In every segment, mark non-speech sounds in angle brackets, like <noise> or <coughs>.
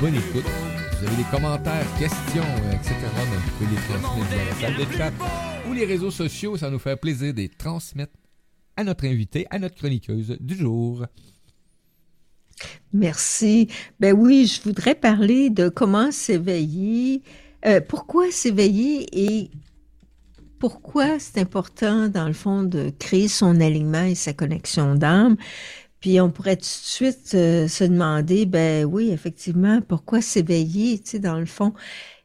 bonne écoute. Vous avez des commentaires, questions, etc. Donc, vous pouvez les transmettre via la salle de chat ou les réseaux sociaux. Ça nous fait plaisir de les transmettre à notre invité, à notre chroniqueuse du jour. Merci. Ben oui, je voudrais parler de comment s'éveiller, euh, pourquoi s'éveiller et pourquoi c'est important, dans le fond, de créer son alignement et sa connexion d'âme. Puis on pourrait tout de suite euh, se demander, ben oui, effectivement, pourquoi s'éveiller, tu sais, dans le fond?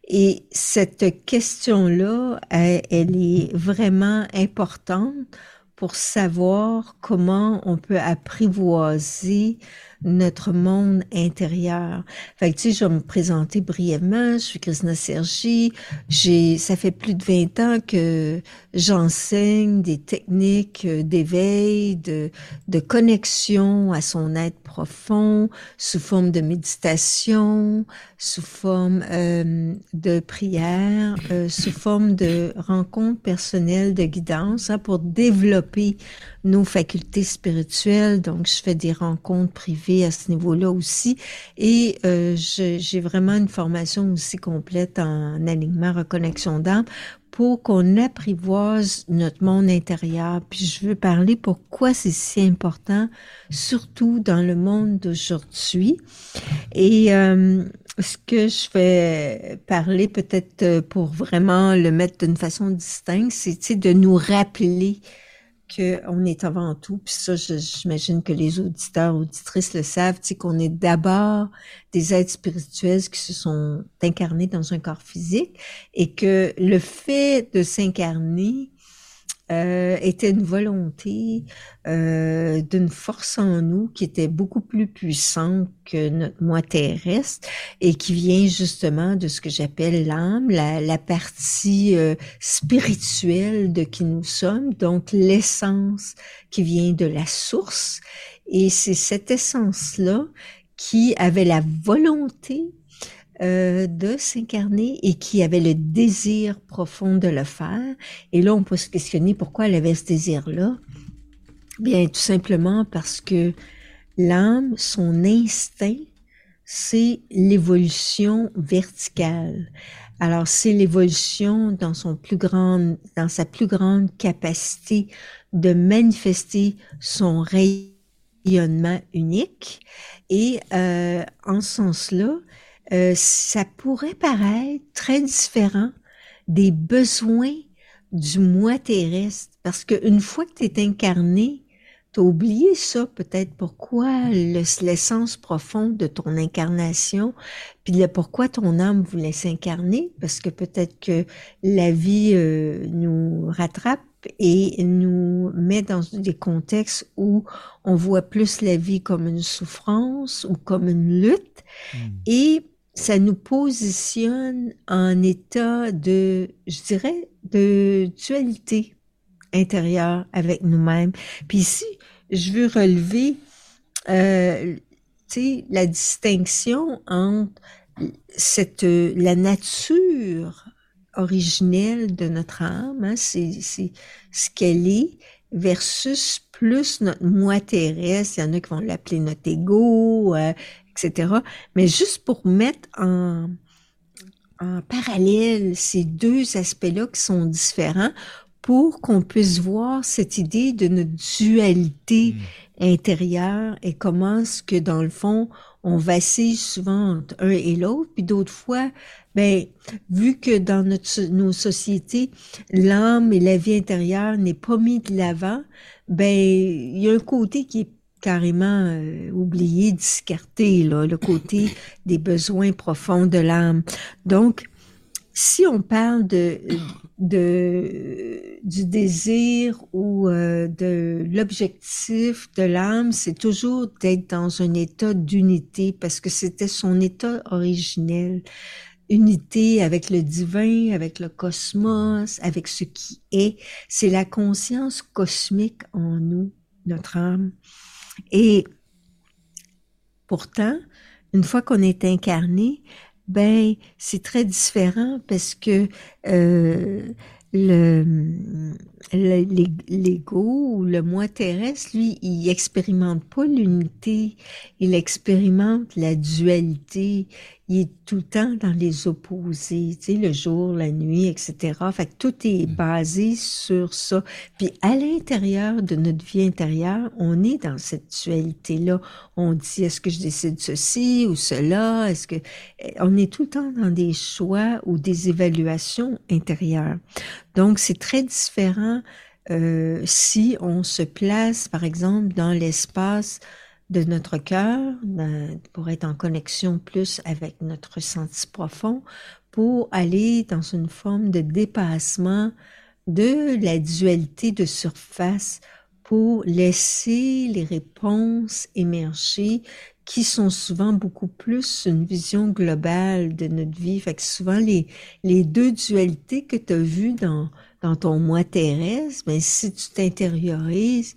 Et cette question-là, elle, elle, est vraiment importante pour savoir comment on peut apprivoiser notre monde intérieur. Fait que, tu sais, je vais me présenter brièvement. Je suis Christina Sergi. J'ai, ça fait plus de 20 ans que j'enseigne des techniques d'éveil, de, de connexion à son être profond, sous forme de méditation, sous forme euh, de prière, euh, sous forme de rencontres personnelles de guidance hein, pour développer nos facultés spirituelles. Donc, je fais des rencontres privées à ce niveau-là aussi. Et euh, j'ai vraiment une formation aussi complète en alignement, reconnexion d'âme pour qu'on apprivoise notre monde intérieur. Puis je veux parler pourquoi c'est si important, surtout dans le monde d'aujourd'hui. Et euh, ce que je vais parler peut-être pour vraiment le mettre d'une façon distincte, c'est de nous rappeler qu'on est avant tout, puis ça, j'imagine que les auditeurs, auditrices le savent, qu'on est d'abord des êtres spirituels qui se sont incarnés dans un corps physique et que le fait de s'incarner euh, était une volonté euh, d'une force en nous qui était beaucoup plus puissante que notre moi terrestre et qui vient justement de ce que j'appelle l'âme, la, la, partie euh, spirituelle de qui nous sommes, donc l'essence qui vient de la source. Et c'est cette essence-là qui avait la volonté euh, de s'incarner et qui avait le désir profond de le faire. Et là, on peut se questionner pourquoi elle avait ce désir-là. Bien, tout simplement parce que l'âme, son instinct, c'est l'évolution verticale. Alors, c'est l'évolution dans son plus grande, dans sa plus grande capacité de manifester son rayonnement unique. Et euh, en ce sens-là, euh, ça pourrait paraître très différent des besoins du moi terrestre, parce qu'une fois que tu es incarné, tu as oublié ça, peut-être pourquoi l'essence profonde de ton incarnation, puis le pourquoi ton âme voulait s'incarner, parce que peut-être que la vie euh, nous rattrape et nous met dans des contextes où on voit plus la vie comme une souffrance ou comme une lutte. Hmm. Et ça nous positionne en état de, je dirais, de dualité intérieure avec nous-mêmes. Puis ici, je veux relever euh, la distinction entre cette, la nature originelle de notre âme, hein, c'est ce qu'elle est, versus plus notre moi terrestre. Il y en a qui vont l'appeler notre ego, euh, etc. Mais juste pour mettre en, en parallèle ces deux aspects-là qui sont différents pour qu'on puisse voir cette idée de notre dualité hmm. intérieure et comment est-ce que dans le fond on vacille souvent entre un et l'autre, puis d'autres fois, ben vu que dans notre, nos sociétés l'âme et la vie intérieure n'est pas mis de l'avant, ben il y a un côté qui est carrément euh, oublié, discarté, là, le côté <coughs> des besoins profonds de l'âme. Donc, si on parle de, de du désir ou euh, de l'objectif de l'âme, c'est toujours d'être dans un état d'unité parce que c'était son état originel. Unité avec le divin, avec le cosmos, avec ce qui est. C'est la conscience cosmique en nous, notre âme. Et pourtant, une fois qu'on est incarné, ben c'est très différent parce que euh, le l'ego ou le moi terrestre, lui, il expérimente pas l'unité, il expérimente la dualité, il est tout le temps dans les opposés, tu sais, le jour, la nuit, etc. Fait que tout est mm. basé sur ça. Puis à l'intérieur de notre vie intérieure, on est dans cette dualité-là. On dit, est-ce que je décide ceci ou cela? Est-ce que... On est tout le temps dans des choix ou des évaluations intérieures. Donc, c'est très différent euh, si on se place, par exemple, dans l'espace de notre cœur, pour être en connexion plus avec notre ressenti profond, pour aller dans une forme de dépassement de la dualité de surface, pour laisser les réponses émerger qui sont souvent beaucoup plus une vision globale de notre vie. Fait que souvent, les, les deux dualités que tu as vues dans, dans ton moi terrestre, ben, si tu t'intériorises,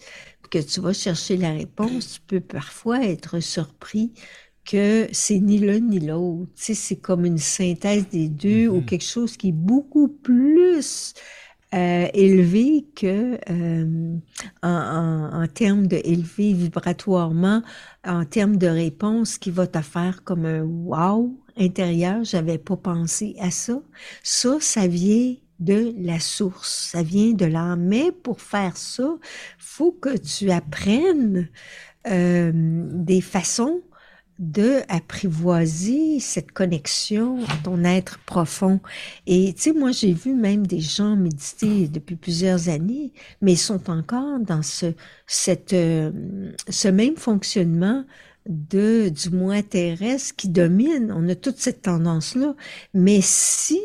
que tu vas chercher la réponse, tu peux parfois être surpris que c'est ni l'un ni l'autre. Tu sais, c'est comme une synthèse des deux ou mm-hmm. quelque chose qui est beaucoup plus euh, élevé que euh, en, en, en, termes de élevé vibratoirement, en termes de réponse qui va te faire comme un wow intérieur. J'avais pas pensé à ça. Ça, ça vient de la source, ça vient de l'âme. Mais pour faire ça, faut que tu apprennes euh, des façons de apprivoiser cette connexion à ton être profond. Et tu sais, moi, j'ai vu même des gens méditer depuis plusieurs années, mais ils sont encore dans ce, cette, euh, ce même fonctionnement de, du moi terrestre qui domine. On a toute cette tendance-là. Mais si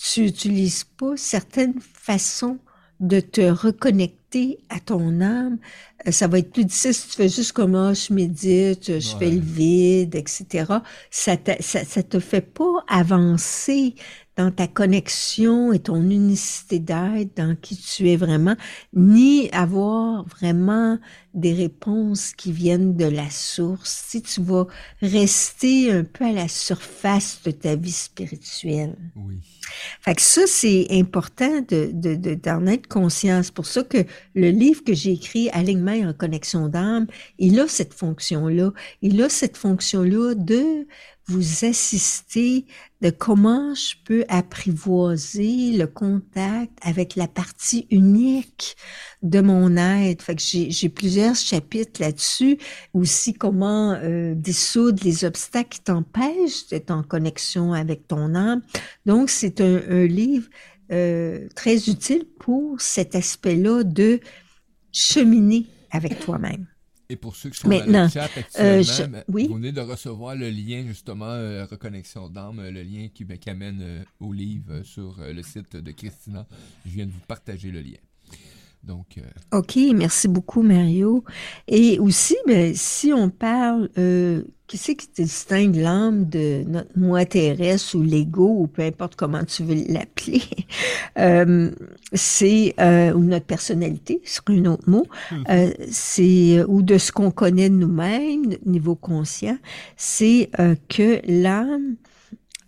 tu n'utilises pas certaines façons de te reconnecter à ton âme, euh, ça va être plus difficile si tu fais juste comme oh, je médite, je fais le vide, etc. Ça te, ça, ça te fait pas avancer dans ta connexion et ton unicité d'être, dans qui tu es vraiment, ni avoir vraiment des réponses qui viennent de la source. Si tu vas rester un peu à la surface de ta vie spirituelle. Oui. Fait que ça, c'est important de, de, de, d'en être conscient. C'est pour ça que le livre que j'ai écrit, Alignement et connexion d'âme, il a cette fonction-là. Il a cette fonction-là de vous assister de comment je peux apprivoiser le contact avec la partie unique de mon être. Fait j'ai plusieurs chapitres là-dessus. Aussi comment euh, dissoudre les obstacles qui t'empêchent d'être en connexion avec ton âme. Donc, c'est un, un, livre euh, très utile pour cet aspect-là de cheminer avec toi-même. Et pour ceux qui sont dans le chat euh, actuellement, vous venez de recevoir le lien justement euh, Reconnexion d'âme, le lien qui, ben, amène euh, au livre sur le site de Christina. Je viens de vous partager le lien. Donc, OK, merci beaucoup, Mario. Et aussi, ben, si on parle, euh, qu'est-ce qui distingue l'âme de notre moi terrestre ou l'ego, ou peu importe comment tu veux l'appeler, <laughs> euh, c'est, euh, ou notre personnalité, c'est un autre mot, hmm. euh, c'est, ou de ce qu'on connaît de nous-mêmes, niveau conscient, c'est que l'âme,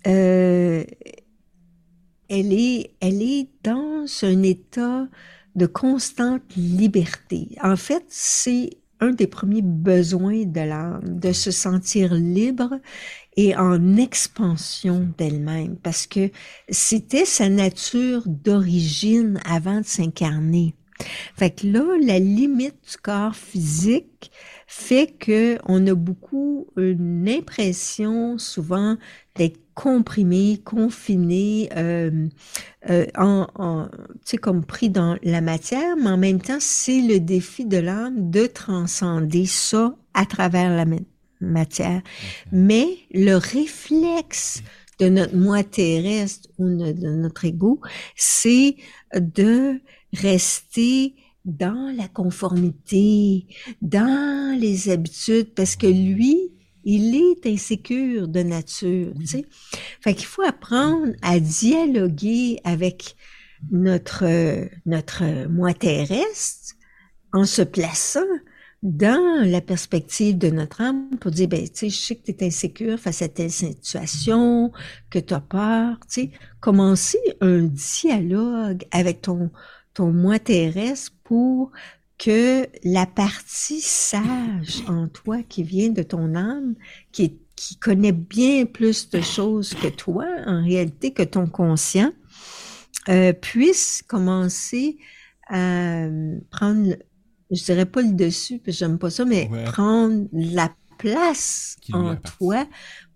elle est, elle est dans un état de constante liberté. En fait, c'est un des premiers besoins de l'âme, de se sentir libre et en expansion d'elle-même, parce que c'était sa nature d'origine avant de s'incarner. Fait que là, la limite du corps physique fait que on a beaucoup une impression souvent d'être comprimé, confiné, euh, euh, en, en tu sais, comme pris dans la matière, mais en même temps, c'est le défi de l'âme de transcender ça à travers la matière. Mais le réflexe de notre moi terrestre ou de notre ego, c'est de rester dans la conformité, dans les habitudes, parce que lui, il est insécure de nature. Tu sais? Fait qu'il faut apprendre à dialoguer avec notre, notre moi terrestre en se plaçant dans la perspective de notre âme pour dire, ben, tu sais, je sais que tu es insécure face à telle situation, que tu as peur, tu sais, commencer un dialogue avec ton, ton moi terrestre pour que la partie sage en toi qui vient de ton âme, qui, qui connaît bien plus de choses que toi, en réalité, que ton conscient, euh, puisse commencer à prendre je dirais pas le dessus, parce que j'aime pas ça, mais prendre la place en toi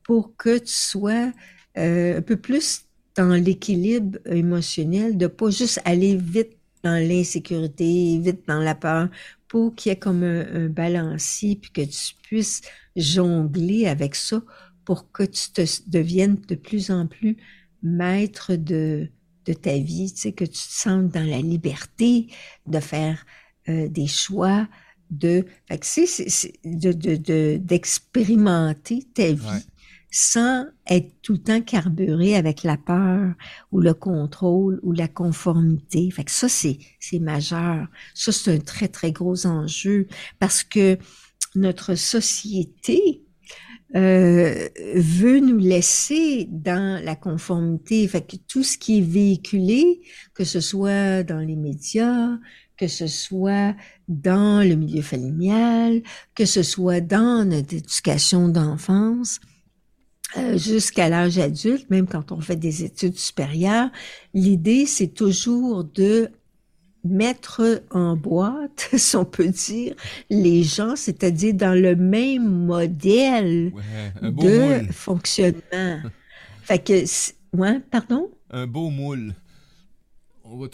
pour que tu sois euh, un peu plus dans l'équilibre émotionnel, de pas juste aller vite dans l'insécurité, vite dans la peur, pour qu'il y ait comme un, balancier, puis que tu puisses jongler avec ça pour que tu te deviennes de plus en plus maître de, de ta vie, tu sais, que tu te sentes dans la liberté de faire euh, des choix de, de, d'expérimenter ta vie sans être tout le temps carburé avec la peur ou le contrôle ou la conformité. Fait que ça, c'est, c'est majeur. Ça, c'est un très, très gros enjeu parce que notre société euh, veut nous laisser dans la conformité. Fait que tout ce qui est véhiculé, que ce soit dans les médias, que ce soit dans le milieu familial, que ce soit dans notre éducation d'enfance, euh, jusqu'à l'âge adulte, même quand on fait des études supérieures, l'idée, c'est toujours de mettre en boîte, <laughs> si on peut dire, les gens, c'est-à-dire dans le même modèle de fonctionnement. <laughs> fait que, ouais, pardon? Un beau moule.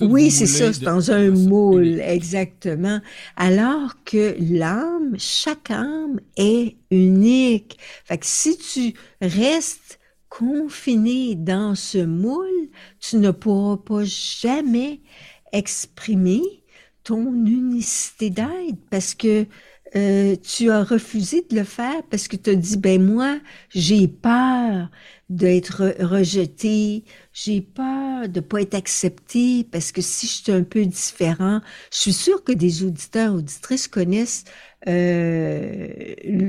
Oui, c'est ça, c'est dans un moule, exactement. Alors que l'âme, chaque âme est unique. Fait que si tu restes confiné dans ce moule, tu ne pourras pas jamais exprimer ton unicité d'être parce que euh, tu as refusé de le faire parce que tu as dit, ben moi, j'ai peur d'être rejeté, j'ai peur de pas être accepté parce que si je suis un peu différent, je suis sûre que des auditeurs, auditrices connaissent euh,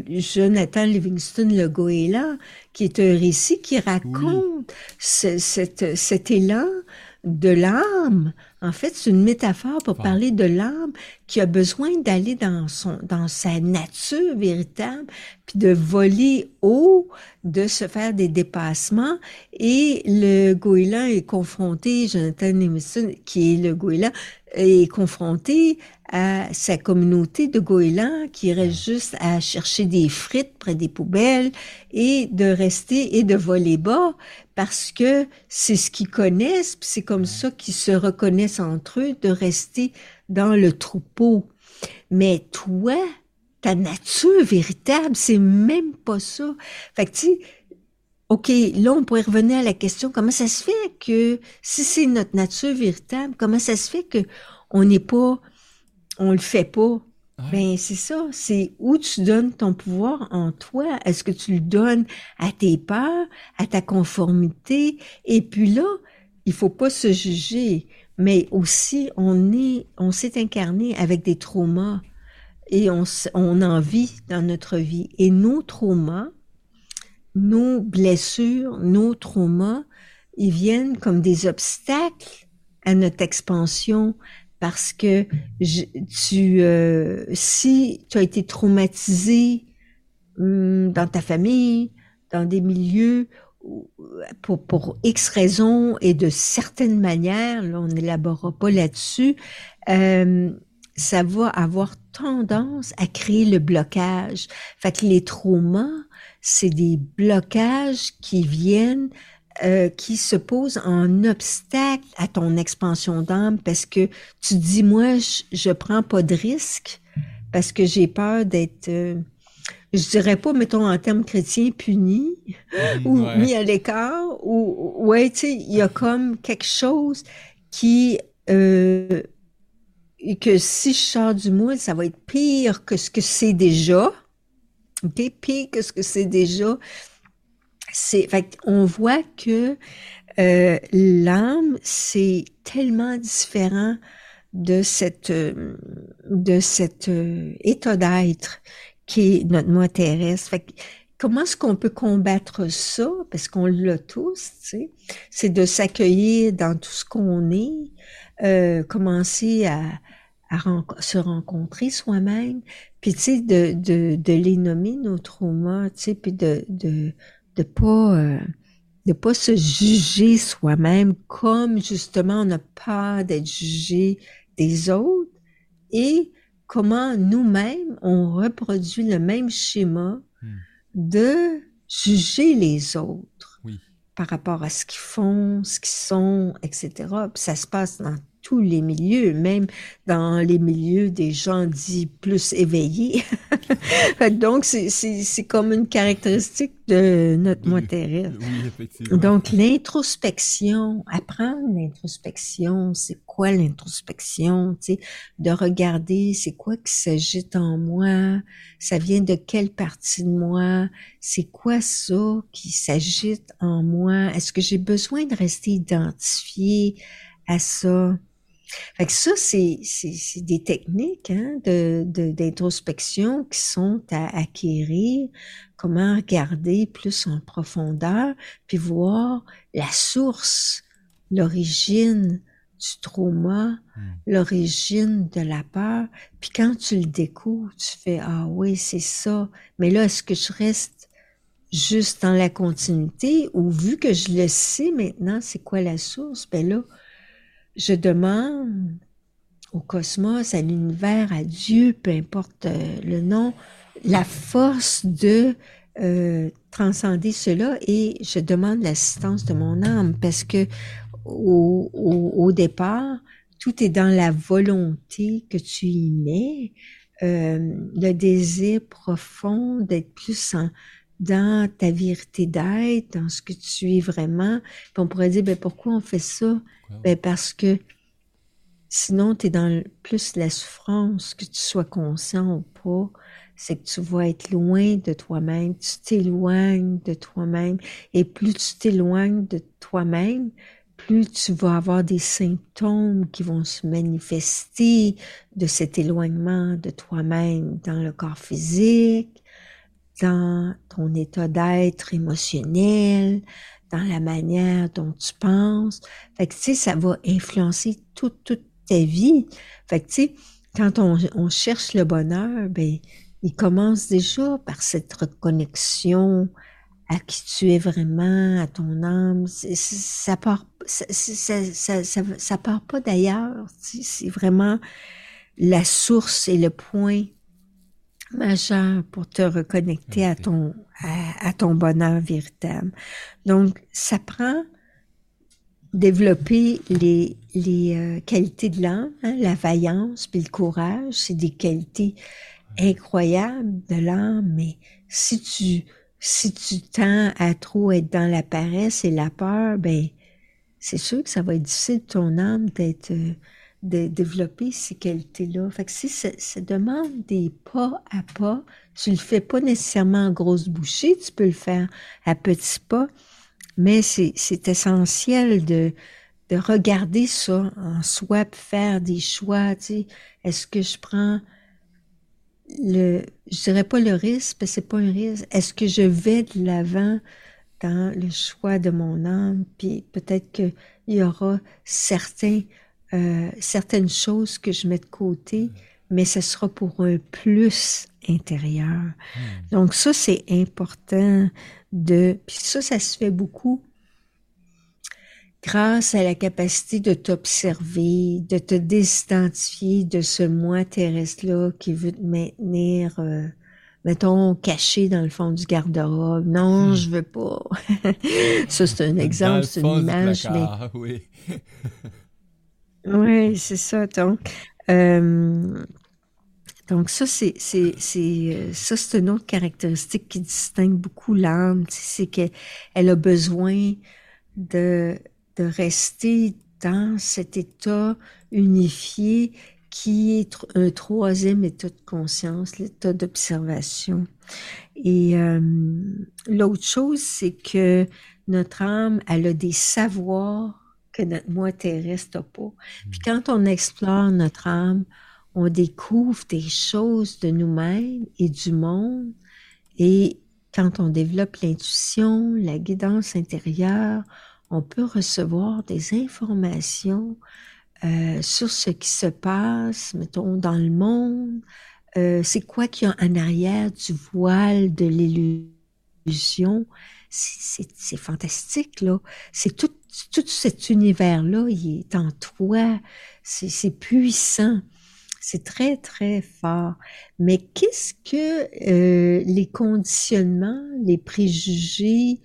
Jonathan Livingston Le Goéla, qui est un récit qui raconte cet élan de l'âme. En fait, c'est une métaphore pour parler de l'âme qui a besoin d'aller dans son, dans sa nature véritable, puis de voler haut, de se faire des dépassements. Et le goéland est confronté, Jonathan Emerson, qui est le goéland, est confronté à sa communauté de goélands qui reste juste à chercher des frites près des poubelles et de rester et de voler bas parce que c'est ce qu'ils connaissent, c'est comme ça qu'ils se reconnaissent entre eux de rester dans le troupeau. Mais toi, ta nature véritable, c'est même pas ça. Fait que tu OK, là, on pourrait revenir à la question, comment ça se fait que, si c'est notre nature véritable, comment ça se fait que on n'est pas, on le fait pas? Ben, c'est ça. C'est où tu donnes ton pouvoir en toi? Est-ce que tu le donnes à tes peurs, à ta conformité? Et puis là, il faut pas se juger, mais aussi, on est, on s'est incarné avec des traumas et on, on en vit dans notre vie. Et nos traumas, nos blessures, nos traumas, ils viennent comme des obstacles à notre expansion parce que tu, euh, si tu as été traumatisé hum, dans ta famille, dans des milieux pour, pour X raisons et de certaines manières, là, on n'élaborera pas là-dessus, euh, ça va avoir tendance à créer le blocage. Fait que les traumas, c'est des blocages qui viennent, euh, qui se posent en obstacle à ton expansion d'âme parce que tu dis, moi, je, je prends pas de risque parce que j'ai peur d'être, euh, je dirais pas, mettons, en termes chrétiens, puni mmh, ou mis à l'écart ou, ouais, tu sais, il y a comme quelque chose qui, euh, que si je sors du moule, ça va être pire que ce que c'est déjà. OK? Pire que ce que c'est déjà. C'est, fait on voit que euh, l'âme, c'est tellement différent de cette, de cet état d'être qui est notre moi terrestre. Fait comment est-ce qu'on peut combattre ça? Parce qu'on l'a tous, tu sais. C'est de s'accueillir dans tout ce qu'on est, euh, commencer à, à se rencontrer soi-même, puis tu sais, de, de, de les nommer nos traumas, tu sais, puis de, de, de pas... Euh, de pas se juger soi-même comme justement on n'a peur d'être jugé des autres et comment nous-mêmes on reproduit le même schéma hmm. de juger les autres par rapport à ce qu'ils font, ce qu'ils sont, etc. Puis ça se passe dans tous les milieux, même dans les milieux des gens dits plus éveillés. <laughs> Donc, c'est comme une caractéristique de notre moi terrestre. Oui, effectivement. Donc, l'introspection, apprendre l'introspection, c'est quoi l'introspection, tu sais, de regarder c'est quoi qui s'agite en moi, ça vient de quelle partie de moi, c'est quoi ça qui s'agite en moi, est-ce que j'ai besoin de rester identifié à ça? Fait que ça, c'est, c'est, des techniques hein, de, d'introspection qui sont à acquérir, comment regarder plus en profondeur, puis voir la source, l'origine du trauma, hmm. l'origine de la peur. Puis quand tu le découvres, tu fais Ah oui, c'est ça. Mais là, est-ce que je reste juste dans la continuité? Ou vu que je le sais maintenant, c'est quoi la source? Ben là, je demande au cosmos, à l'univers, à Dieu, peu importe euh, le nom, la force de euh, transcender cela et je demande l'assistance de mon âme parce que au, au, départ, tout est dans la volonté que tu y mets, euh, le désir profond d'être plus en, dans ta vérité d'être, dans ce que tu es vraiment. Puis on pourrait dire, ben pourquoi on fait ça? Ben parce que sinon, tu es dans plus la souffrance, que tu sois conscient ou pas, c'est que tu vas être loin de toi-même, tu t'éloignes de toi-même. Et plus tu t'éloignes de toi-même, plus tu vas avoir des symptômes qui vont se manifester de cet éloignement de toi-même dans le corps physique, dans ton état d'être émotionnel, dans la manière dont tu penses. Fait que, tu sais, ça va influencer toute, toute ta vie. Fait que, tu sais, quand on, on, cherche le bonheur, ben, il commence déjà par cette reconnexion à qui tu es vraiment, à ton âme. Ça part, ça, ça, ça, ça part pas d'ailleurs. C'est vraiment la source et le point majeur pour te reconnecter à ton, à, ton bonheur véritable. Donc, ça prend développer les, les euh, qualités de l'âme, hein, la vaillance puis le courage, c'est des qualités incroyables de l'âme, mais si tu si tu tends à trop être dans la paresse et la peur, ben c'est sûr que ça va être difficile ton âme d'être euh, de développer ces qualités-là. Fait que si ça, demande des pas à pas, tu le fais pas nécessairement en grosse bouchée, tu peux le faire à petits pas, mais c'est essentiel de, de regarder ça en soi, faire des choix, tu sais, est-ce que je prends le, je dirais pas le risque, parce que c'est pas un risque, est-ce que je vais de l'avant dans le choix de mon âme, puis peut-être qu'il y aura certains euh, certaines choses que je mets de côté, mais ce sera pour un plus intérieur. Hmm. Donc ça, c'est important de... Puis ça, ça se fait beaucoup grâce à la capacité de t'observer, de te désidentifier de ce moi terrestre-là qui veut te maintenir, euh, mettons, caché dans le fond du garde-robe. Non, hmm. je veux pas. <laughs> ça, c'est un exemple, c'est une image, mais... <laughs> Oui. Oui, c'est ça. Donc, euh, donc ça, c'est, c'est, c'est, ça, c'est une autre caractéristique qui distingue beaucoup l'âme. C'est qu'elle elle a besoin de, de rester dans cet état unifié qui est un troisième état de conscience, l'état d'observation. Et euh, l'autre chose, c'est que notre âme, elle a des savoirs que notre moi terrestre n'a pas. Puis quand on explore notre âme, on découvre des choses de nous-mêmes et du monde. Et quand on développe l'intuition, la guidance intérieure, on peut recevoir des informations euh, sur ce qui se passe, mettons, dans le monde. Euh, c'est quoi qu'il y a en arrière du voile de l'illusion? C'est fantastique, là. C'est tout, tout cet univers-là, il est en toi. C'est puissant. C'est très, très fort. Mais qu'est-ce que euh, les conditionnements, les préjugés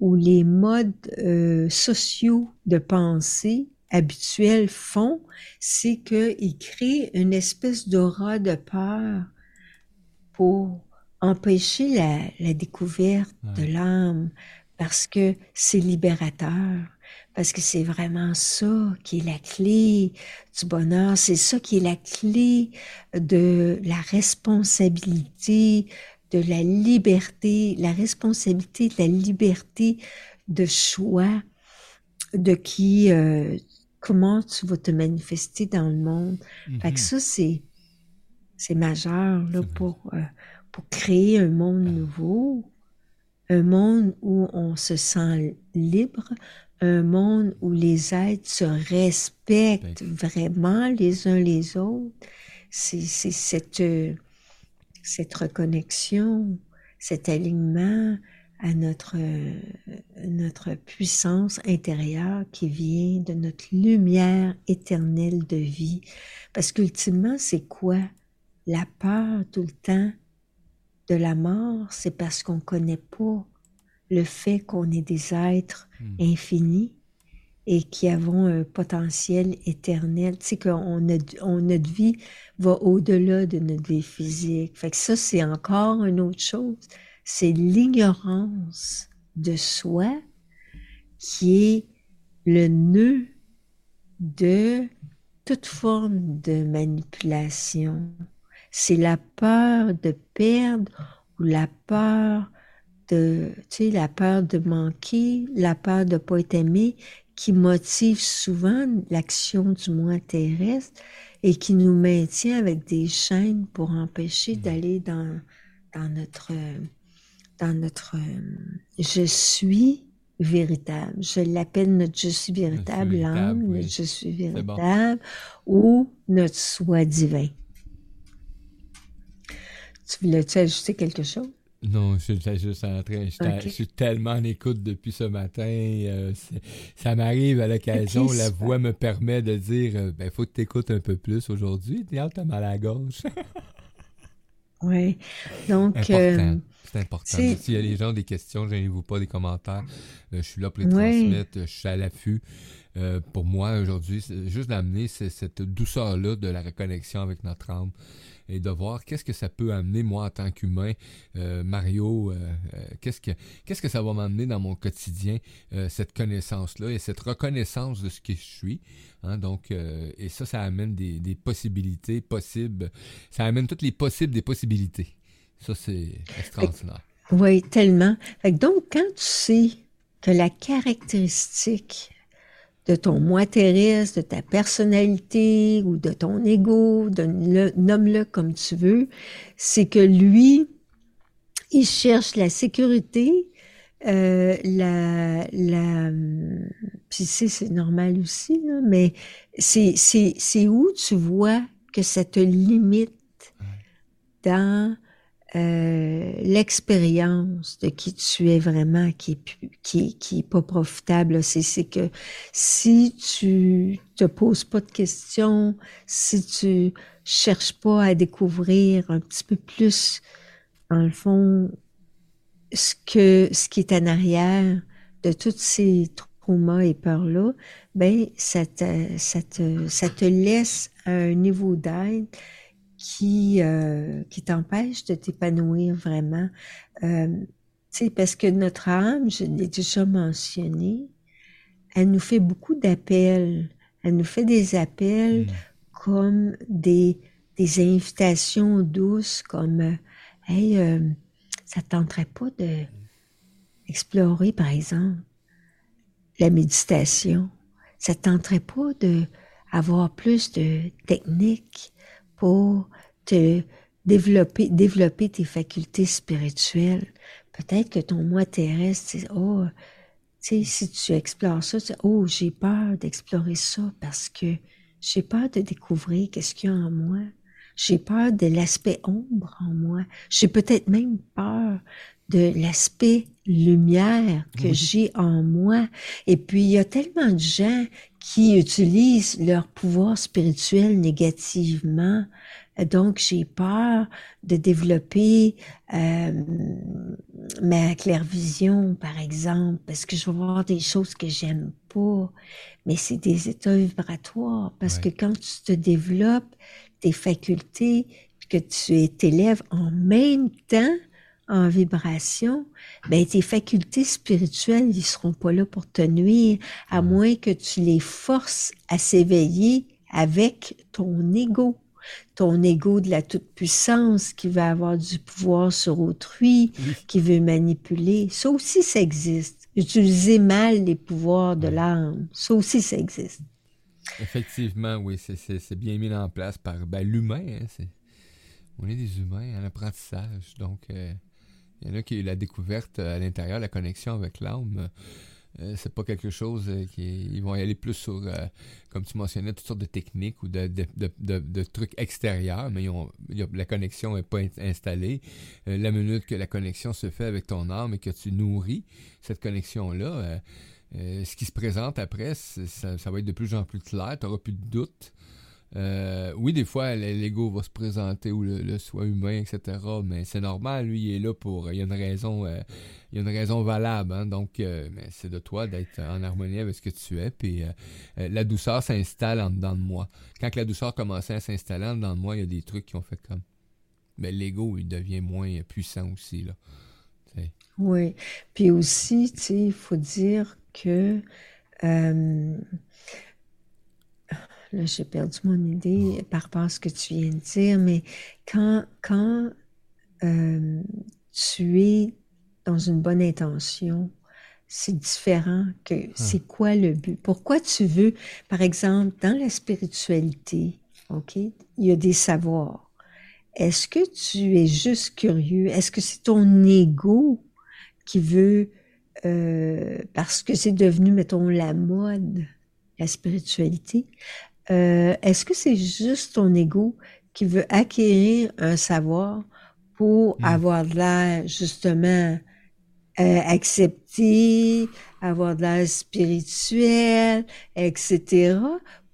ou les modes euh, sociaux de pensée habituels font, c'est qu'ils créent une espèce d'aura de peur pour empêcher la, découverte de l'âme parce que c'est libérateur parce que c'est vraiment ça qui est la clé du bonheur, c'est ça qui est la clé de la responsabilité, de la liberté, la responsabilité de la liberté de choix, de qui, euh, comment tu vas te manifester dans le monde. Fait que mm-hmm. ça, c'est, c'est majeur là, pour, euh, pour créer un monde nouveau, un monde où on se sent libre, un monde où les êtres se respectent vraiment les uns les autres, c'est cette, cette reconnexion, cet alignement à notre, notre puissance intérieure qui vient de notre lumière éternelle de vie. Parce qu'ultimement, c'est quoi? La peur tout le temps de la mort, c'est parce qu'on ne connaît pas le fait qu'on est des êtres hmm. infinis et qui avons un potentiel éternel. Tu sais, qu'on notre vie va au-delà de notre vie physique. Fait que ça, c'est encore une autre chose. C'est l'ignorance de soi qui est le nœud de toute forme de manipulation. C'est la peur de perdre ou la peur de, tu sais, la peur de manquer, la peur de ne pas être aimé, qui motive souvent l'action du moi terrestre et qui nous maintient avec des chaînes pour empêcher mmh. d'aller dans, dans notre, dans notre je suis véritable. Je l'appelle notre je suis véritable, l'âme, notre je suis véritable, ou notre soi divin. Tu voulais-tu ajouter quelque chose? Non, je suis juste en train. Je, suis tellement en écoute depuis ce matin. Euh, ça m'arrive à l'occasion. la voix me permet de dire euh, ben, faut que tu écoutes un peu plus aujourd'hui. T'as mal à la gauche. <laughs> oui. Donc. Euh, c'est important. S'il y a des gens des questions, gênez-vous pas, des commentaires. je suis là pour les transmettre. Je suis à l'affût. pour moi, aujourd'hui, juste d'amener cette douceur-là de la reconnexion avec notre âme et de voir qu'est-ce que ça peut amener moi en tant qu'humain, euh, Mario, euh, euh, qu'est-ce que qu'est-ce que ça va m'amener dans mon quotidien, cette connaissance-là et cette reconnaissance de ce que je suis. Hein, donc, et ça, ça amène des, des, possibilités possibles. Ça amène toutes les possibles des possibilités. Ça, c'est extraordinaire. Oui, tellement. donc, quand tu sais que la caractéristique de ton moi terrestre, de ta personnalité ou de ton ego, nomme-le comme tu veux, c'est que lui, il cherche la sécurité, euh, la, la, puis c'est normal aussi, là, mais c'est, c'est, c'est où tu vois que ça te limite dans euh, l'expérience de qui tu es vraiment qui est, qui, qui est pas profitable, c'est que si tu te poses pas de questions, si tu cherches pas à découvrir un petit peu plus, dans le fond, ce que ce qui est en arrière de toutes ces traumas et peurs-là, ben ça te, ça te, ça te laisse un niveau d'aide qui, euh, qui t'empêche de t'épanouir vraiment. Euh, parce que notre âme, je l'ai déjà mentionné, elle nous fait beaucoup d'appels. Elle nous fait des appels mm. comme des, des invitations douces, comme euh, Hey, euh, ça tenterait pas de explorer, par exemple, la méditation? ça tenterait pas de avoir plus de techniques pour te développer, développer tes facultés spirituelles. Peut-être que ton moi terrestre, oh, tu sais, si tu explores ça, tu oh, j'ai peur d'explorer ça parce que j'ai peur de découvrir qu'est-ce qu'il y a en moi. J'ai peur de l'aspect ombre en moi. J'ai peut-être même peur de l'aspect lumière que j'ai en moi. Et puis, il y a tellement de gens qui utilisent leur pouvoir spirituel négativement. Donc, j'ai peur de développer euh, ma clairvision, par exemple, parce que je vais voir des choses que j'aime pas. Mais c'est des états vibratoires, parce que quand tu te développes tes facultés, que tu t'élèves en même temps, en vibration, ben tes facultés spirituelles, ils seront pas là pour te nuire, à moins que tu les forces à s'éveiller avec ton ego. Ton ego de la toute-puissance qui veut avoir du pouvoir sur autrui, qui veut manipuler. Ça aussi, ça existe. Utiliser mal les pouvoirs de l'âme. Ça aussi, ça existe. Effectivement, oui, c'est bien mis en place par ben, l'humain. Hein, on est des humains en apprentissage, donc euh, il y en a qui la découverte euh, à l'intérieur, la connexion avec l'âme. Euh, c'est pas quelque chose euh, qui ils vont y aller plus sur comme tu mentionnais toutes sortes de techniques ou de, trucs extérieurs mais la connexion est pas installée la minute que la connexion se fait avec ton âme et que tu nourris cette connexion là ce qui se présente après ça, ça, va être de plus en plus clair tu n'auras plus de doute euh, oui, des fois, l'ego va se présenter ou le, soi humain, etc. Mais c'est normal, lui, il est là pour. Il y a une raison, euh, il y a une raison valable. Hein, donc, euh, c'est de toi d'être en harmonie avec ce que tu es. Puis la douceur s'installe en dedans de moi. Quand la douceur commençait à s'installer en dedans de moi, il y a des trucs qui ont fait comme. Mais l'ego, il devient moins puissant aussi là. Oui. Puis aussi, il faut dire que là j'ai perdu mon idée par rapport à ce que tu viens de dire, mais quand, quand euh, tu es dans une bonne intention, c'est différent que ah. c'est quoi le but? Pourquoi tu veux, par exemple, dans la spiritualité, OK, il y a des savoirs. Est-ce que tu es juste curieux? Est-ce que c'est ton ego qui veut, euh, parce que c'est devenu, mettons, la mode, la spiritualité? Euh, est-ce que c'est juste ton ego qui veut acquérir un savoir pour hmm. avoir de l'air justement euh, accepté, avoir de l'air spirituel, etc.,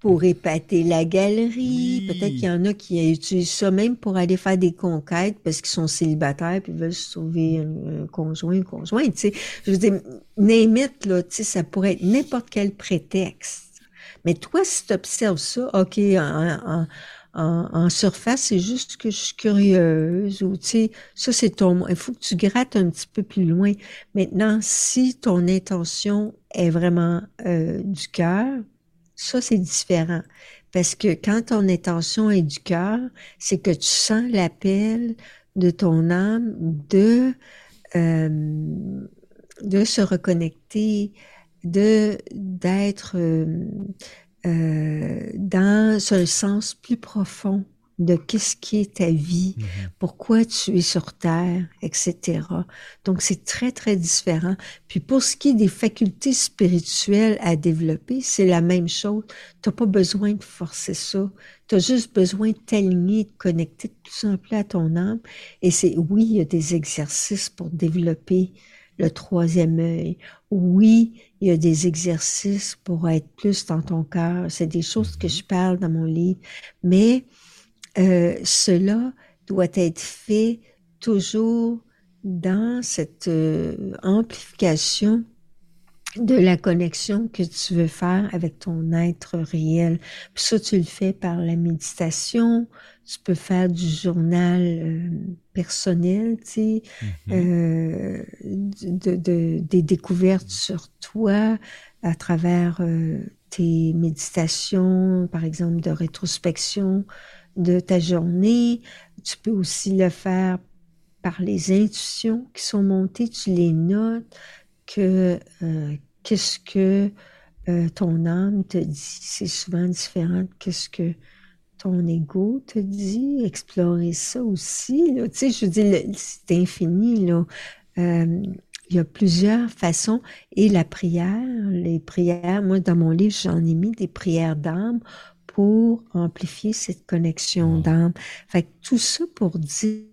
pour épater la galerie? Peut-être qu'il y en a qui utilisent ça même pour aller faire des conquêtes parce qu'ils sont célibataires puis veulent se trouver un, conjoint, une conjointe. Tu sais, je veux dire, name là, tu sais, ça pourrait être n'importe quel prétexte. Mais toi, si tu observes ça, OK, en, surface, c'est juste que je suis curieuse ou, tu sais, ça, c'est ton... Il faut que tu grattes un petit peu plus loin. Maintenant, si ton intention est vraiment euh, du cœur, ça, c'est différent. Parce que quand ton intention est du cœur, c'est que tu sens l'appel de ton âme de, euh, de se reconnecter de d'être euh, euh, dans un sens plus profond de qu'est-ce qui est ta vie, mm-hmm. pourquoi tu es sur Terre, etc. Donc, c'est très, très différent. Puis pour ce qui est des facultés spirituelles à développer, c'est la même chose. Tu n'as pas besoin de forcer ça. Tu as juste besoin de t'aligner, de connecter tout simplement à ton âme. Et c'est, oui, il y a des exercices pour développer le troisième œil. Oui, il y a des exercices pour être plus dans ton cœur. C'est des choses que je parle dans mon livre. Mais euh, cela doit être fait toujours dans cette euh, amplification de la connexion que tu veux faire avec ton être réel. Puis ça, tu le fais par la méditation, tu peux faire du journal euh, personnel, tu sais, mm-hmm. euh, de, de, des découvertes sur toi à travers euh, tes méditations, par exemple, de rétrospection de ta journée. Tu peux aussi le faire par les intuitions qui sont montées, tu les notes que euh, qu'est-ce que euh, ton âme te dit, c'est souvent différent de ce que ton ego te dit. Explorer ça aussi. Tu sais, je dis, c'est infini. Là. Euh, il y a plusieurs façons. Et la prière, les prières, moi, dans mon livre, j'en ai mis des prières d'âme pour amplifier cette connexion d'âme. Fait que tout ça pour dire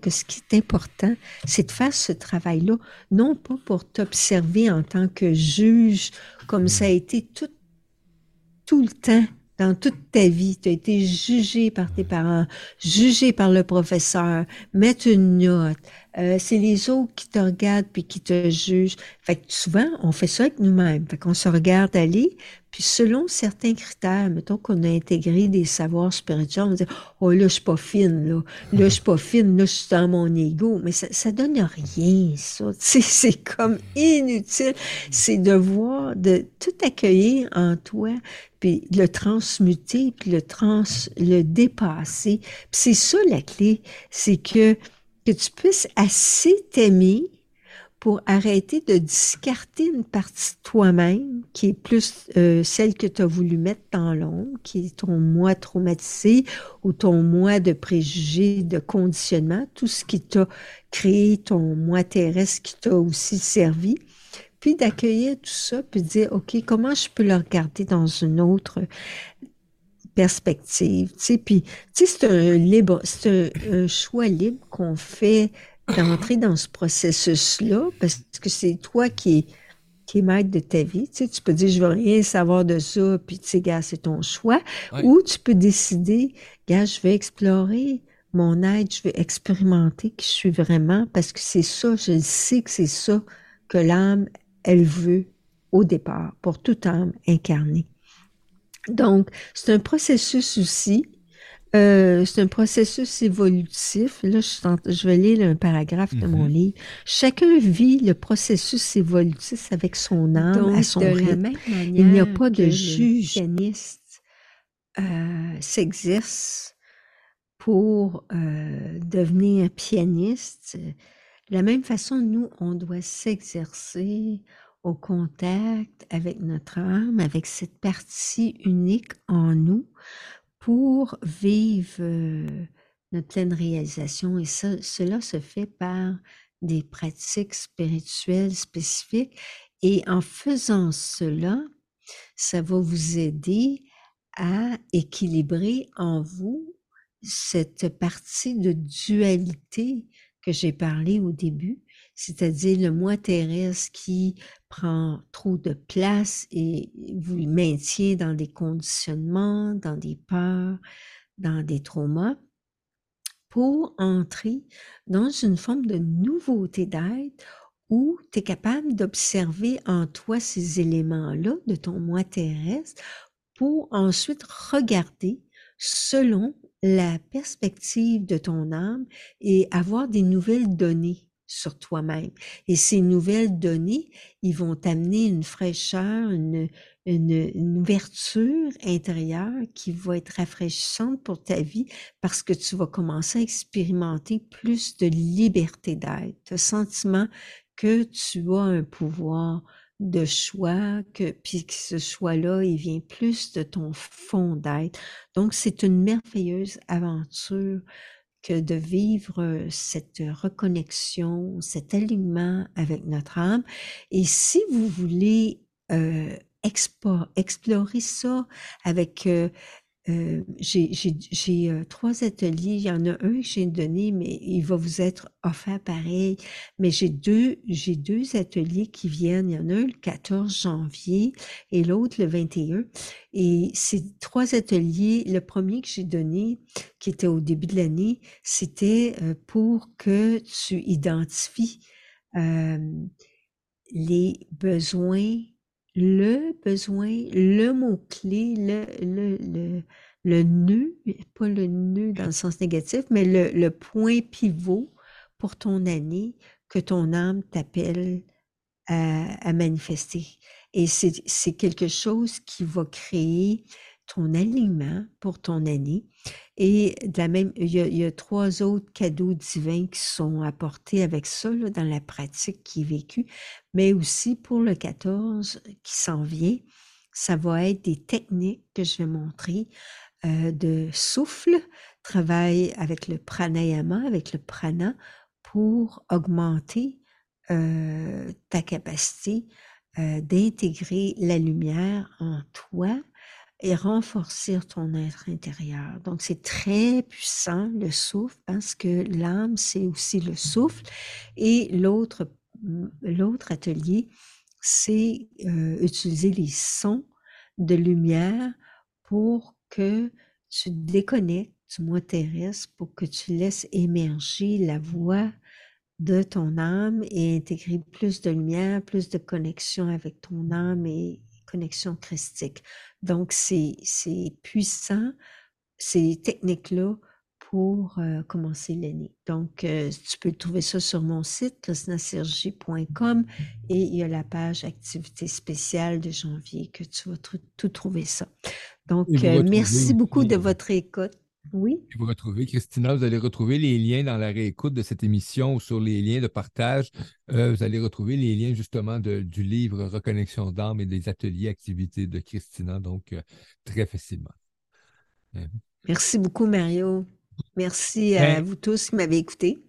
que ce qui est important, c'est de faire ce travail-là, non pas pour t'observer en tant que juge, comme ça a été tout, tout le temps dans toute ta vie, tu as été jugé par tes parents, jugé par le professeur, mettre une note. Euh, c'est les autres qui te regardent puis qui te jugent. Fait que souvent, on fait ça avec nous-mêmes. Fait qu'on se regarde aller, puis selon certains critères, mettons qu'on a intégré des savoirs spirituels, on dit Oh là, je suis pas fine, là. Là, je suis pas fine, là, je suis dans mon ego. Mais ça, ça donne rien, ça. <laughs> C'est comme inutile. C'est de voir, de tout accueillir en toi, puis le transmuter, puis le trans, le dépasser. C'est ça la clé, c'est que, que tu puisses assez t'aimer pour arrêter de discarter une partie de toi-même qui est plus euh, celle que tu as voulu mettre dans l'ombre, qui est ton moi traumatisé ou ton moi de préjugés, de conditionnement, tout ce qui t'a créé, ton moi terrestre qui t'a aussi servi, puis d'accueillir tout ça, puis de dire, OK, comment je peux le regarder dans une autre perspective, tu sais, puis, tu sais, c'est un libre, c'est un choix libre qu'on fait d'entrer dans ce processus-là, parce que c'est toi qui es, qui est maître de ta vie. Tu, sais, tu peux dire, je veux rien savoir de ça, puis tu sais, gars, c'est ton choix. Ou tu peux décider, gars, je vais explorer mon être, je vais expérimenter qui je suis vraiment, parce que c'est ça, je sais que c'est ça que l'âme, elle veut au départ, pour toute âme incarnée. Donc, c'est un processus aussi euh, c'est un processus évolutif. Là, je, vais lire un paragraphe de mon mhm. livre. Chacun vit le processus évolutif avec son âme, à son rythme. Il n'y a pas de juge. pianiste euh, s'exerce pour euh, devenir pianiste. De la même façon, nous, on doit s'exercer au contact avec notre âme, avec cette partie unique en nous pour vivre euh, notre pleine réalisation. Et cela se fait par des pratiques spirituelles spécifiques. Et en faisant cela, ça va vous aider à équilibrer en vous cette partie de dualité que j'ai parlé au début, c'est-à-dire le moi terrestre qui prend trop de place et vous maintient dans des conditionnements, dans des peurs, dans des traumas, pour entrer dans une forme de nouveauté d'être où tu es capable d'observer en toi ces éléments-là de ton moi terrestre pour ensuite regarder selon la perspective de ton âme et avoir des nouvelles données sur toi-même. Et ces nouvelles données, ils vont t'amener une fraîcheur, une, une, ouverture intérieure qui va être rafraîchissante pour ta vie parce que tu vas commencer à expérimenter plus de liberté d'être, le sentiment que tu as un pouvoir de choix, que, puis que ce choix-là, il vient plus de ton fond d'être. Donc, c'est une merveilleuse aventure que de vivre cette reconnexion, cet alignement avec notre âme. Et si vous voulez explorer ça avec j'ai euh, trois ateliers. Il y en a un que j'ai donné, mais il va vous être offert pareil. Mais j'ai deux, deux ateliers qui viennent. Il y en a un le 14 janvier et l'autre le 21. Et ces trois ateliers, le premier que j'ai donné, qui était au début de l'année, c'était euh, pour que tu identifies les besoins le besoin, le mot-clé, le, le, le, le nœud, pas le nœud dans le sens négatif, mais le, le point pivot pour ton année que ton âme t'appelle à, à, manifester. Et c'est quelque chose qui va créer ton alignement pour ton année. Et la même, il y, a, trois autres cadeaux divins qui sont apportés avec ça dans la pratique qui est vécue, mais aussi pour le 14 qui s'en vient, ça va être des techniques que je vais montrer euh, de souffle, travail avec le pranayama, avec le prana, pour augmenter euh, ta capacité euh, d'intégrer la lumière en toi et renforcer ton être intérieur. Donc, c'est très puissant, le souffle, parce que l'âme, c'est aussi le souffle. Et l'autre, l'autre atelier, c'est euh, utiliser les sons de lumière pour que tu déconnectes du moi terrestre, pour que tu laisses émerger la voix de ton âme et intégrer plus de lumière, plus de connexion avec ton âme et connexion christique. Donc, c'est puissant, ces techniques-là, pour euh, commencer l'année. Donc, euh, tu peux trouver ça sur mon site, christinasergi.com, et il y a la page activité spéciale de janvier que tu vas tout trouver ça. Donc, euh, merci beaucoup de votre écoute. Oui. vous retrouvez, Christina, vous allez retrouver les liens dans la réécoute de cette émission ou sur les liens de partage. vous allez retrouver les liens justement du livre Reconnexion d'âme et des ateliers activités de Christina, donc très facilement. Merci beaucoup, Mario. Merci à ben vous tous qui m'avez écouté.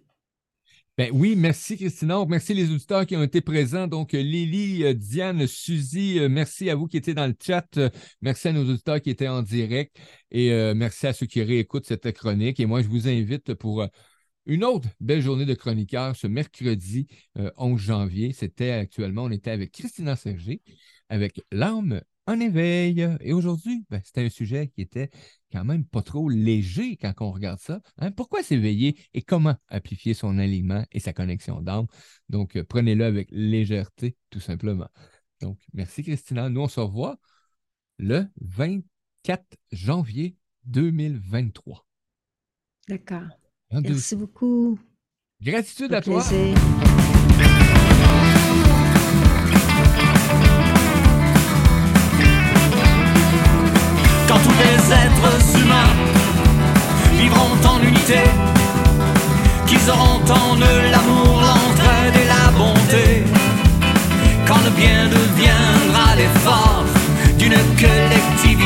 Ben oui, merci Christina. Merci les auditeurs qui ont été présents. Donc, Lily, euh, Diane, Suzy, euh, merci à vous qui étaient dans le chat. Merci à nos auditeurs qui étaient en direct et euh, merci à ceux qui réécoutent cette chronique. Et moi, je vous invite pour une autre belle journée de chroniqueur ce mercredi 11 janvier. C'était actuellement, on était avec Christina Sergé, avec L'âme en éveil. Et aujourd'hui, ben, c'était un sujet qui était quand même pas trop léger quand on regarde ça. Hein. Pourquoi s'éveiller et comment amplifier son alignement et sa connexion d'âme? Donc, euh, prenez-le avec légèreté, tout simplement. Donc, merci Christina. Nous, on se revoit le 24 janvier 2023. D'accord. Merci beaucoup. Gratitude à toi. quand tous les êtres humains vivront en unité, qu'ils auront en eux l'amour, l'entraide et la bonté, quand le bien deviendra l'effort d'une collectivité.